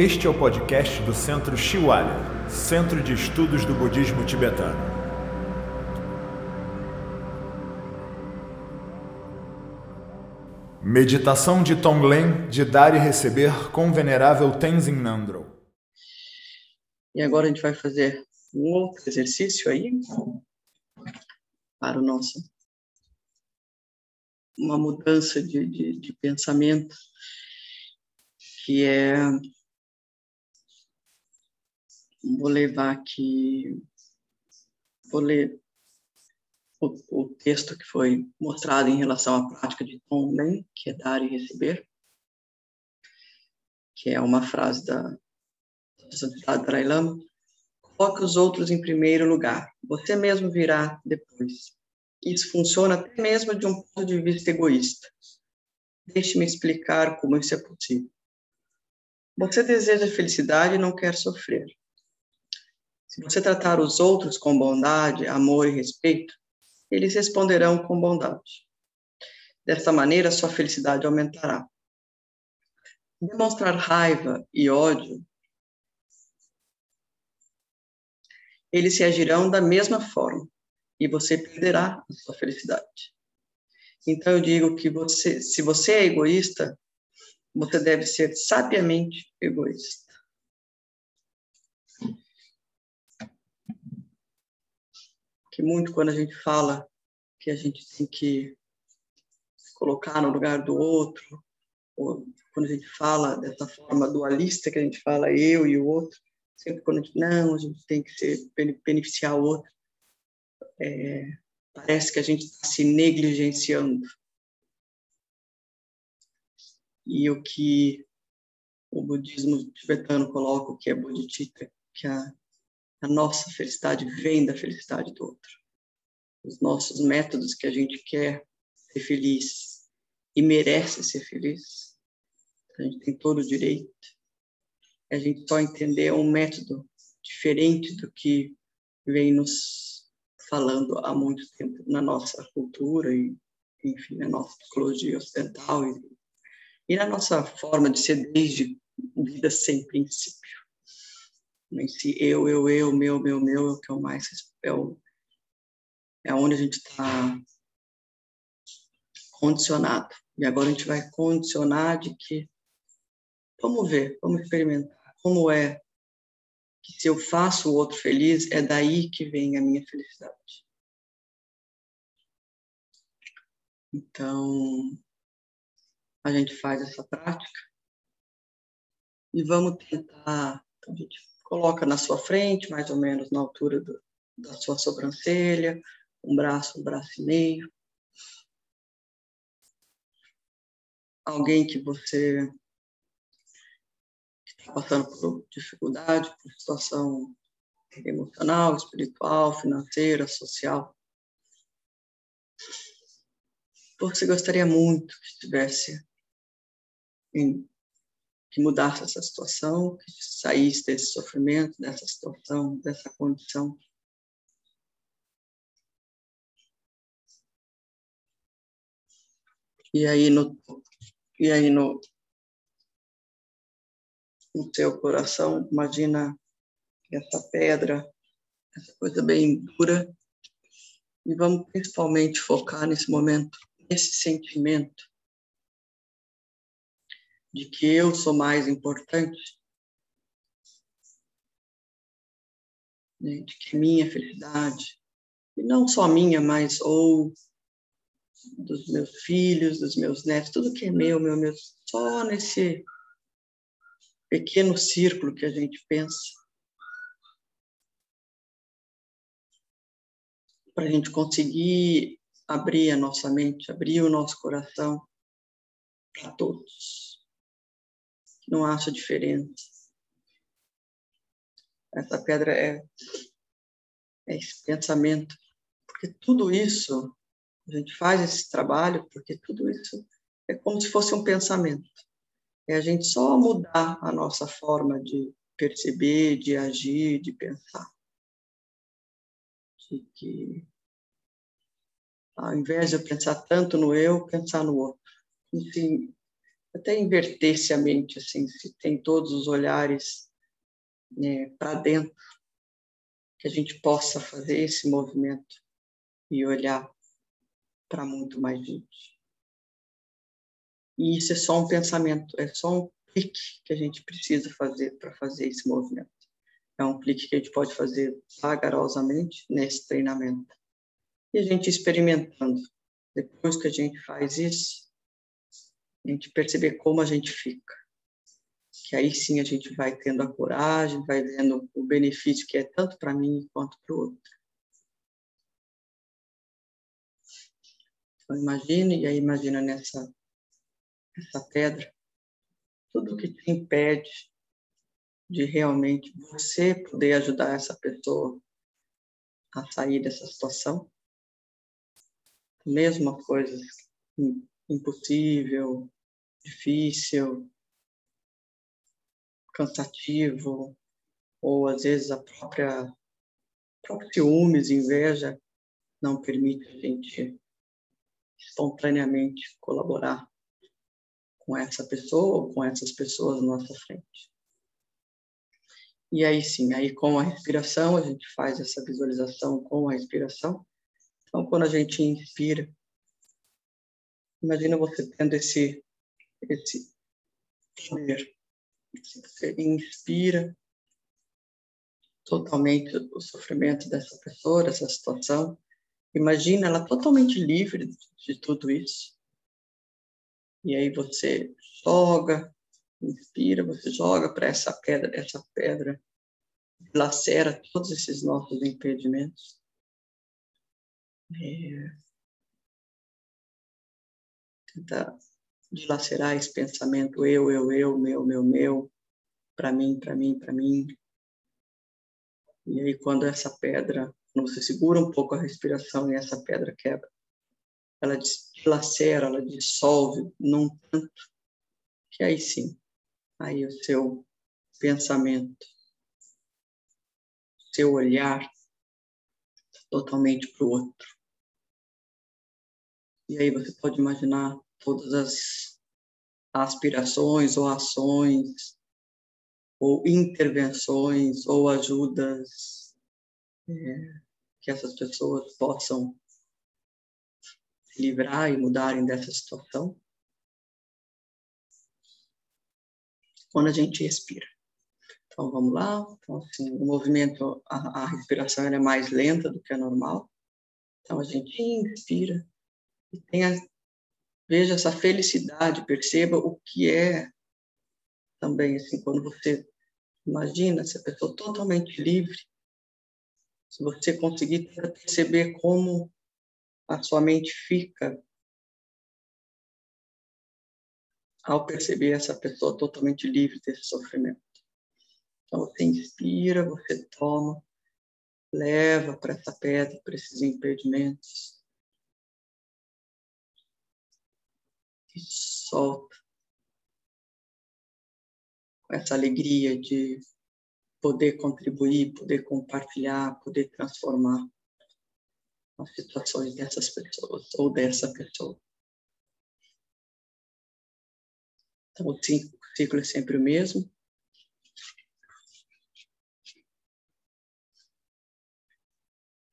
Este é o podcast do Centro Shiwalya, Centro de Estudos do Budismo Tibetano. Meditação de Tonglen de dar e receber com venerável Tenzin Nandro. E agora a gente vai fazer um outro exercício aí para o nosso uma mudança de, de, de pensamento que é vou levar aqui vou ler o, o, texto que foi mostrado em relação à prática de Tonglen, que é dar e receber, que é uma frase da Santidade Dalai Lama, coloque os outros em primeiro lugar, você mesmo virá depois. Isso funciona até mesmo de um ponto de vista egoísta. Deixe-me explicar como isso é possível. Você deseja felicidade e não quer sofrer. Se você tratar os outros com bondade, amor e respeito, eles responderão com bondade. Desta maneira, sua felicidade aumentará. Demonstrar raiva e ódio, eles se agirão da mesma forma e você perderá a sua felicidade. Então eu digo que você, se você é egoísta, você deve ser sabiamente egoísta. Que muito quando a gente fala que a gente tem que se colocar no lugar do outro, ou quando a gente fala dessa forma dualista que a gente fala eu e o outro, sempre quando a gente não, a gente tem que ser, beneficiar o outro é, parece que a gente está se negligenciando. E o que o budismo tibetano coloca, o que é bodhicitta, que a, a nossa felicidade vem da felicidade do outro. Os nossos métodos que a gente quer ser feliz e merece ser feliz, a gente tem todo o direito. A gente só entender um método diferente do que vem nos falando há muito tempo na nossa cultura e, enfim, na nossa psicologia ocidental e, e na nossa forma de ser desde vida sem princípio. Esse eu, eu, eu, meu, meu, meu, é o que o mais é, o, é onde a gente está condicionado. E agora a gente vai condicionar de que vamos ver, vamos experimentar como é que se eu faço o outro feliz, é daí que vem a minha felicidade. Então, a gente faz essa prática e vamos tentar. Então, gente coloca na sua frente, mais ou menos na altura do, da sua sobrancelha, um braço, um braço e meio. Alguém que você passando por dificuldade, por situação emocional, espiritual, financeira, social. Você gostaria muito que estivesse em, que mudasse essa situação, que saísse desse sofrimento, dessa situação, dessa condição. E aí no e aí no no seu coração, imagina essa pedra, essa coisa bem dura, e vamos principalmente focar nesse momento, nesse sentimento de que eu sou mais importante, né, de que minha felicidade, e não só minha, mas ou dos meus filhos, dos meus netos, tudo que é meu, meu, meu, só nesse pequeno círculo que a gente pensa, para a gente conseguir abrir a nossa mente, abrir o nosso coração para todos. Não acha diferença. Essa pedra é, é esse pensamento, porque tudo isso, a gente faz esse trabalho, porque tudo isso é como se fosse um pensamento. É a gente só mudar a nossa forma de perceber, de agir, de pensar. De que, ao invés de eu pensar tanto no eu, pensar no outro. Enfim, até inverter-se a mente, assim, se tem todos os olhares né, para dentro, que a gente possa fazer esse movimento e olhar para muito mais gente. E isso é só um pensamento, é só um clique que a gente precisa fazer para fazer esse movimento. É um clique que a gente pode fazer vagarosamente nesse treinamento. E a gente experimentando. Depois que a gente faz isso, a gente perceber como a gente fica. Que aí sim a gente vai tendo a coragem, vai vendo o benefício que é tanto para mim quanto para o outro. Então imagine, e aí imagina nessa essa pedra, tudo que te impede de realmente você poder ajudar essa pessoa a sair dessa situação. Mesmo coisas impossível, difícil, cansativo, ou às vezes a própria próprio ciúmes, inveja não permite a gente espontaneamente colaborar com essa pessoa ou com essas pessoas na nossa frente. E aí sim, aí com a respiração, a gente faz essa visualização com a respiração. Então, quando a gente inspira, imagina você tendo esse, esse poder. Você inspira totalmente o sofrimento dessa pessoa, dessa situação. Imagina ela totalmente livre de tudo isso. E aí você joga, inspira, você joga para essa pedra, essa pedra lacera todos esses nossos impedimentos. É... Tenta dilacerar esse pensamento eu, eu, eu, meu, meu, meu, para mim, para mim, para mim. E aí quando essa pedra, quando você segura um pouco a respiração e essa pedra quebra, ela dilacera, ela dissolve num tanto que aí sim, aí o seu pensamento, seu olhar totalmente para o outro. E aí você pode imaginar todas as aspirações ou ações ou intervenções ou ajudas é, que essas pessoas possam livrar e mudarem dessa situação. Quando a gente respira. Então, vamos lá. Então, assim, o movimento, a, a respiração é mais lenta do que a normal. Então, a gente inspira e tenha, veja essa felicidade, perceba o que é também, assim, quando você imagina essa pessoa totalmente livre, se você conseguir perceber como a sua mente fica ao perceber essa pessoa totalmente livre desse sofrimento. Então você inspira, você toma, leva para essa pedra, para esses impedimentos. E solta. Com essa alegria de poder contribuir, poder compartilhar, poder transformar as situações dessas pessoas ou dessa pessoa. Então, o ciclo é sempre o mesmo.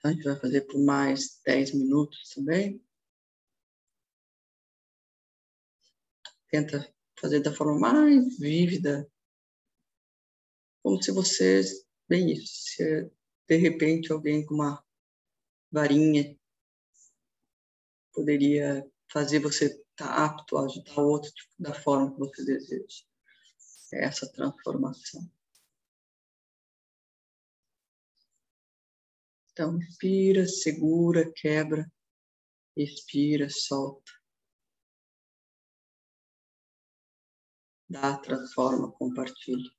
A gente vai fazer por mais 10 minutos também. Tenta fazer da forma mais vívida, como se você, bem isso, se de repente alguém com uma varinha poderia fazer você estar tá apto a ajudar o outro tipo, da forma que você deseja. É essa transformação. Então, inspira, segura, quebra, expira, solta. Dá, transforma, compartilha.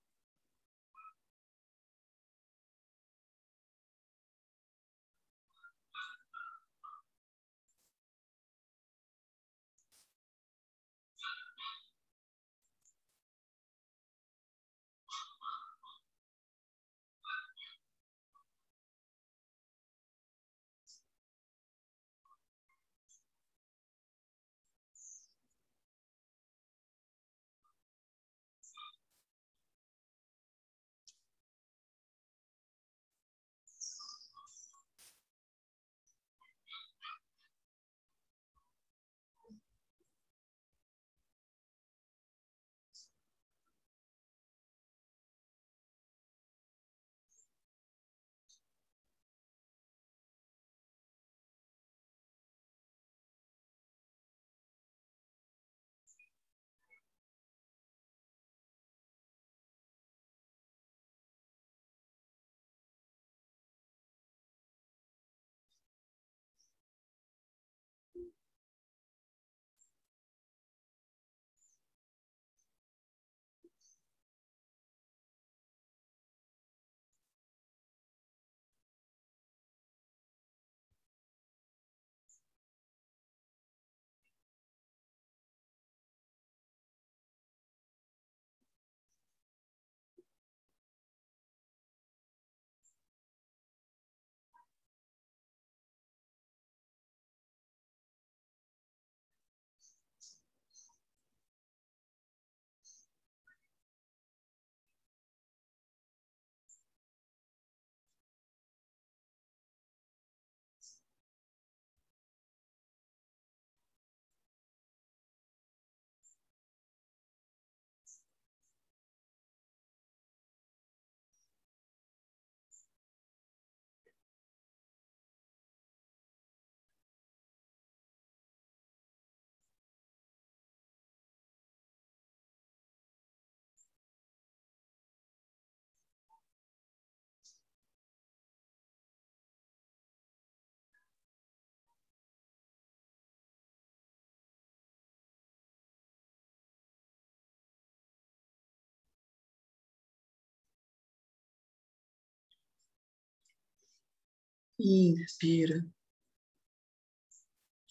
Inspira.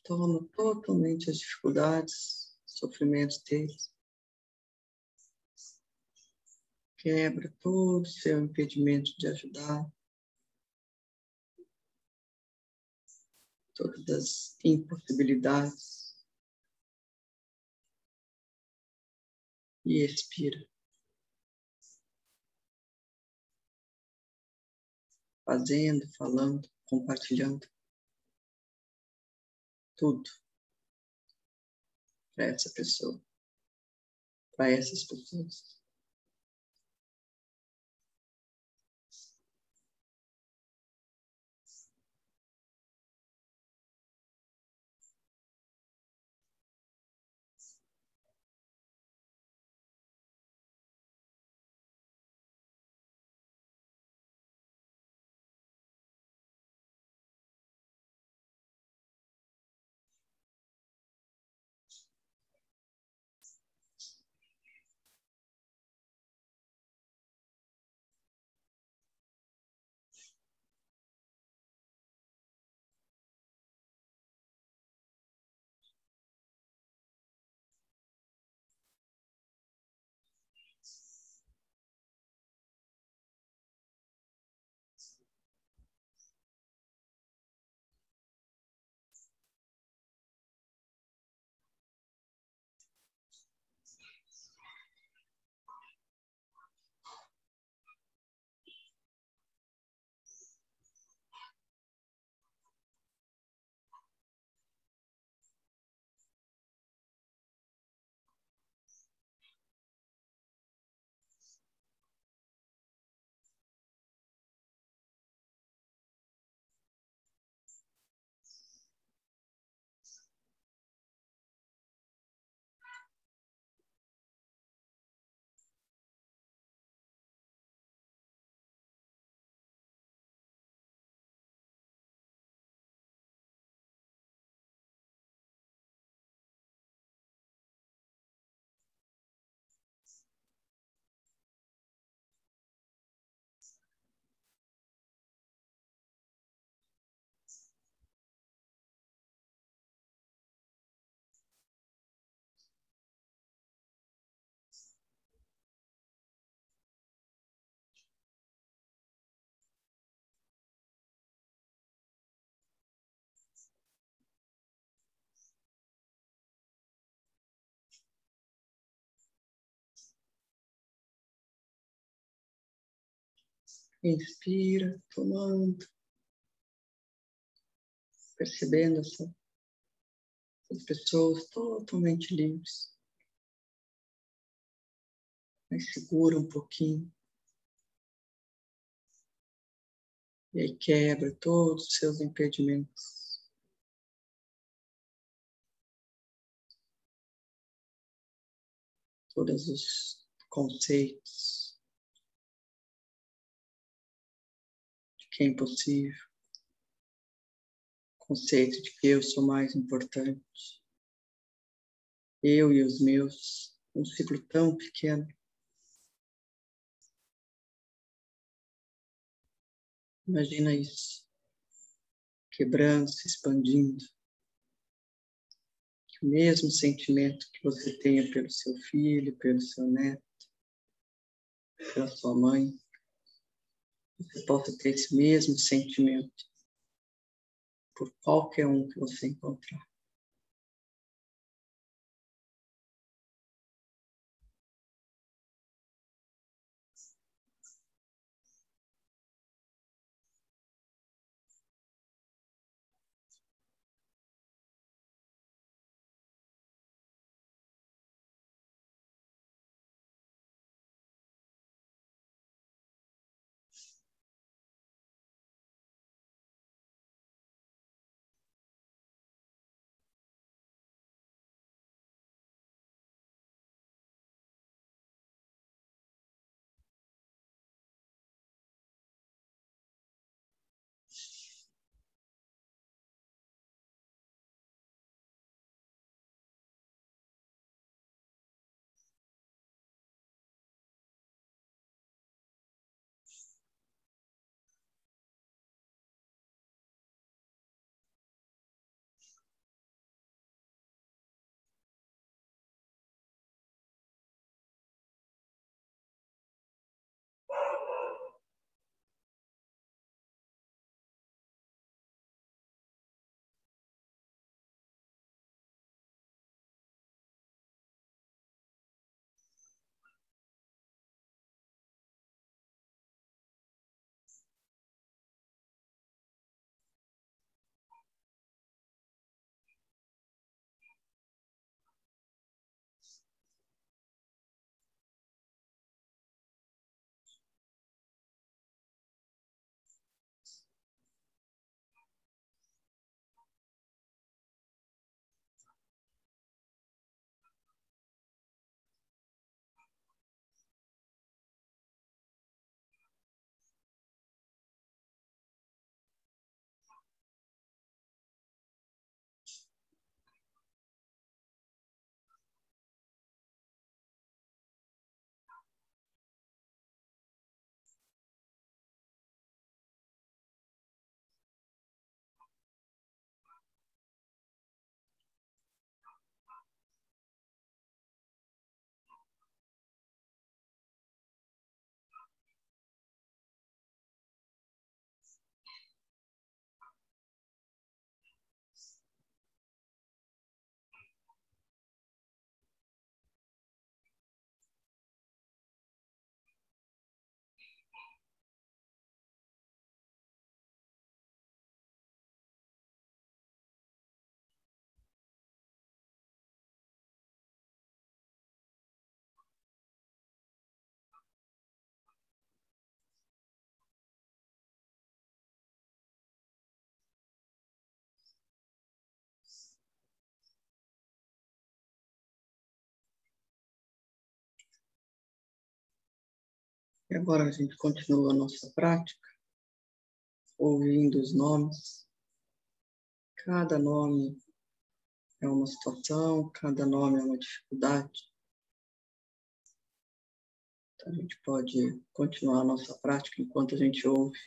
Toma totalmente as dificuldades, sofrimentos deles. Quebra todo o seu impedimento de ajudar. Todas as impossibilidades. E expira. Fazendo, falando, compartilhando tudo para essa pessoa, para essas pessoas. Inspira, tomando, percebendo essa, essas pessoas totalmente livres. Mas segura um pouquinho. E aí quebra todos os seus impedimentos. Todos os conceitos. Que é impossível, conceito de que eu sou mais importante, eu e os meus, um ciclo tão pequeno. Imagina isso, quebrando, se expandindo. O mesmo sentimento que você tenha pelo seu filho, pelo seu neto, pela sua mãe, você possa ter esse mesmo sentimento por qualquer um que você encontrar. E agora a gente continua a nossa prática, ouvindo os nomes. Cada nome é uma situação, cada nome é uma dificuldade. Então, a gente pode continuar a nossa prática enquanto a gente ouve